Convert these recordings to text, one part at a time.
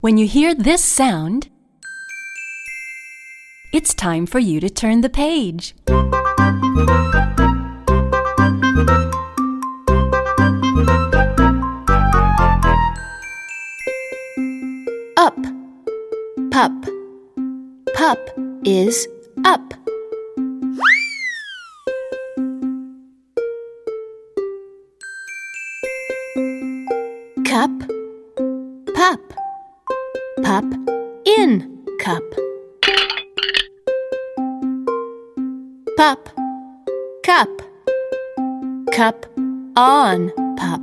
When you hear this sound, it's time for you to turn the page. Up. Pup. Pup is up. Cup. Pup. Pup in cup. Pup. Cup. Cup on pup.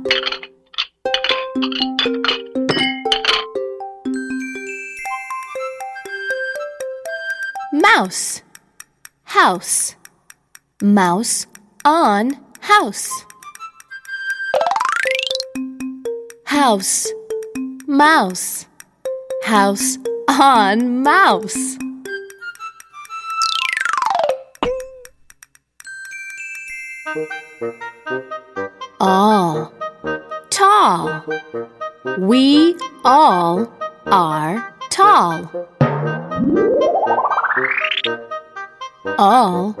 Mouse. House. Mouse on house. House. Mouse. House on mouse. All. Tall. We all are tall. All.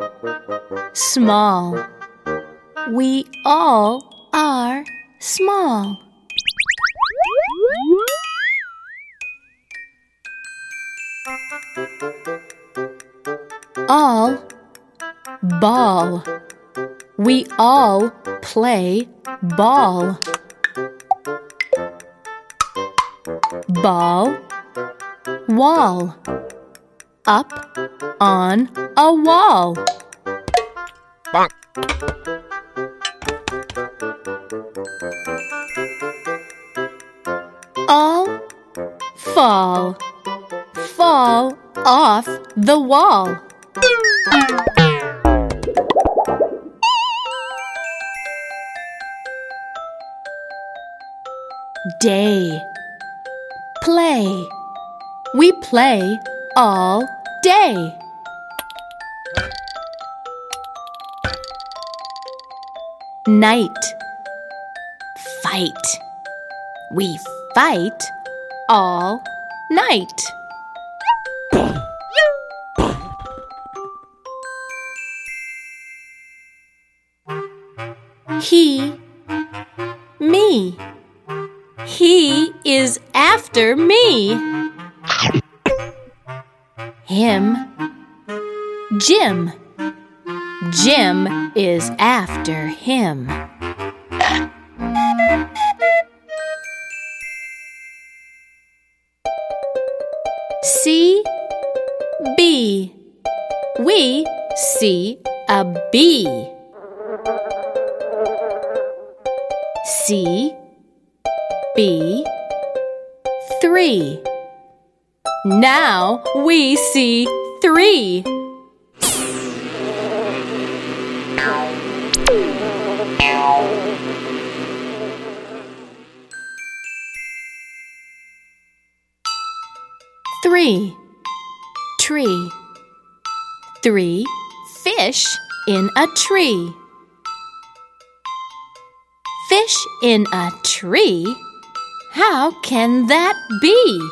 Small. We all are small. All. Ball. We all play ball. Ball. Wall. Up on a wall. Bonk. All fall. Fall off the wall. Day. Play. We play all day. Night. Fight. We fight all night. He, me. He is after me. Him, Jim. Jim is after him. See, Bee. We see a bee. See, bee, three. Now we see three. Three, tree. Three fish in a tree. Fish in a tree? How can that be?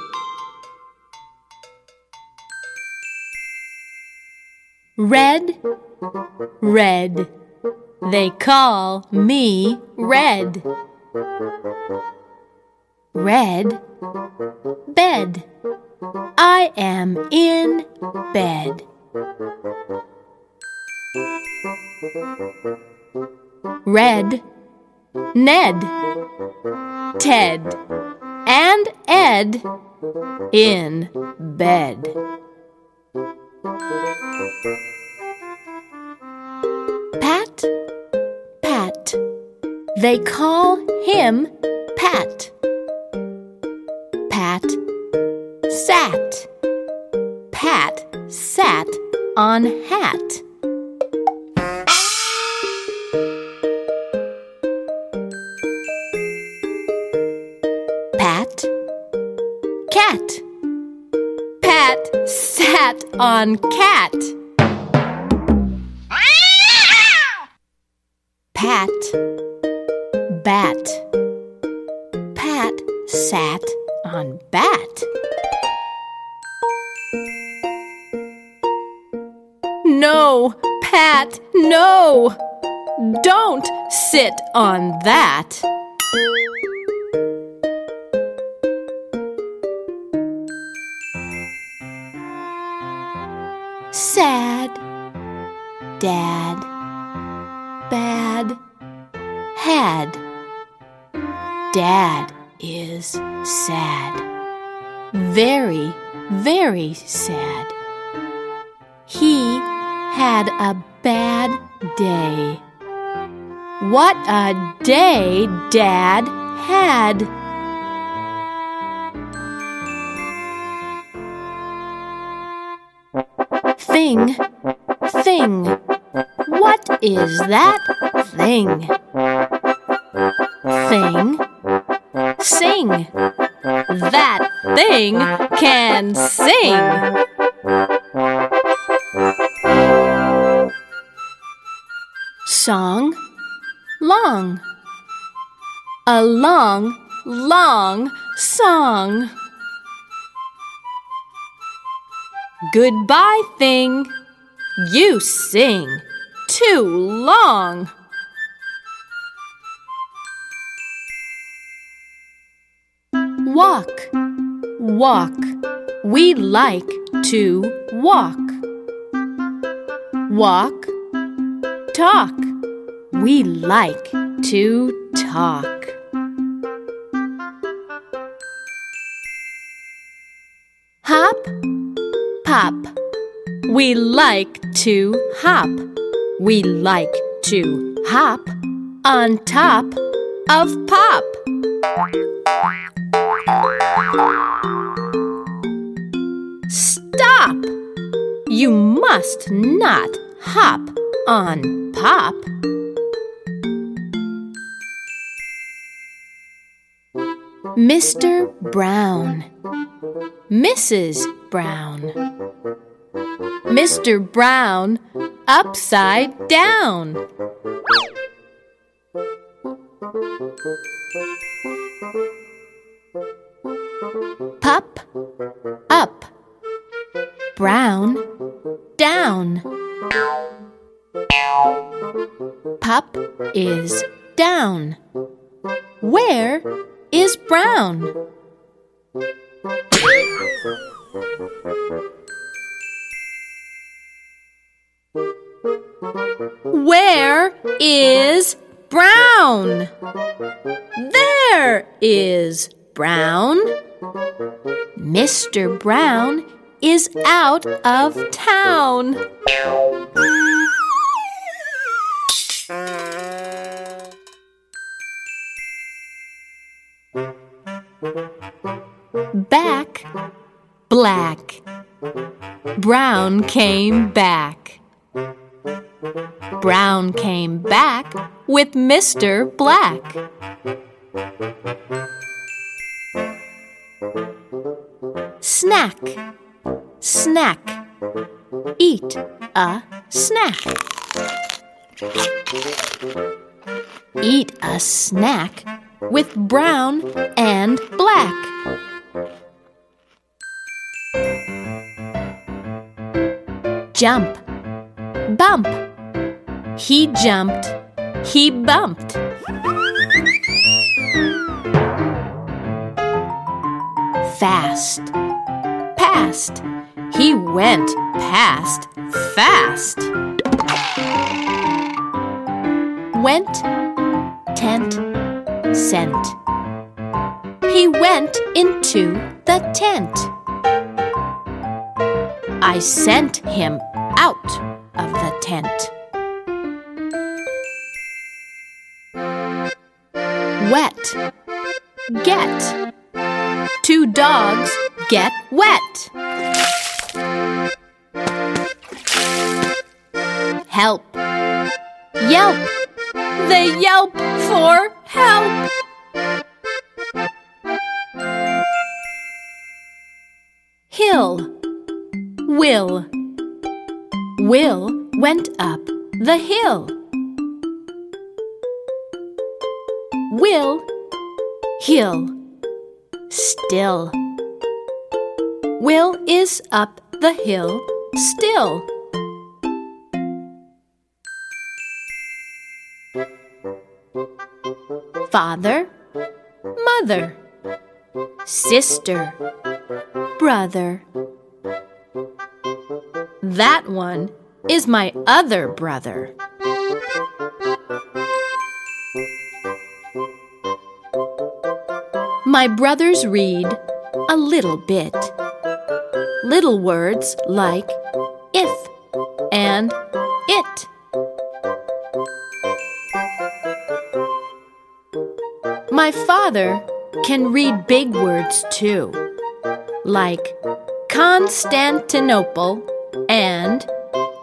Red, red. They call me red. Red, bed. I am in bed. Red, Ned, Ted, and Ed in bed. Pat, Pat. They call him Pat. Pat sat. Pat sat on hat. Cat. Pat sat on cat. Pat, bat. Pat sat on bat. No, Pat, no! Don't sit on that. Sad, dad, bad, had. Dad is sad. Very, very sad. He had a bad day. What a day Dad had! Thing, thing. What is that thing? Thing, sing. That thing can sing. Song, long. A long, long song. Goodbye, thing. You sing too long. Walk, walk. We like to walk. Walk, talk. We like to talk. We like to hop. We like to hop on top of pop. Stop! You must not hop on pop. Mr. Brown, Mrs. Brown, Mr. Brown upside down. Pup up, brown down. Pup is down. Where is brown? Where is brown? There is brown. Mr. Brown is out of town. Back, black. Brown came back. Brown came back with Mr. Black. Snack, snack. Eat a snack. Eat a snack with brown and black. Jump, bump. He jumped, he bumped. Fast, past. He went past fast. Went, tent, sent. He went into the tent. I sent him out of the tent. Get. Two dogs get wet. Help, yelp. They yelp for help. Hill, will. Will went up the hill. Will, hill. still. Will is up the hill still. Father, mother, sister, brother. That one is my other brother. My brothers read a little bit. Little words like if and it. My father can read big words too, like Constantinople and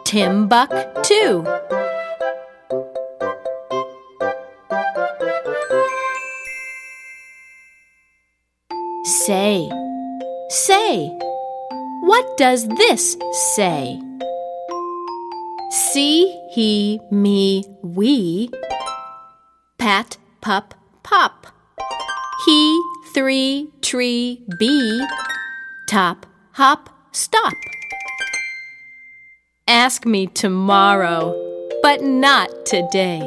Timbuktu. Say, say, what does this say? See, he, me, we. Pat, pup, pop. He, three, tree, bee. Top, hop, stop. Ask me tomorrow, but not today.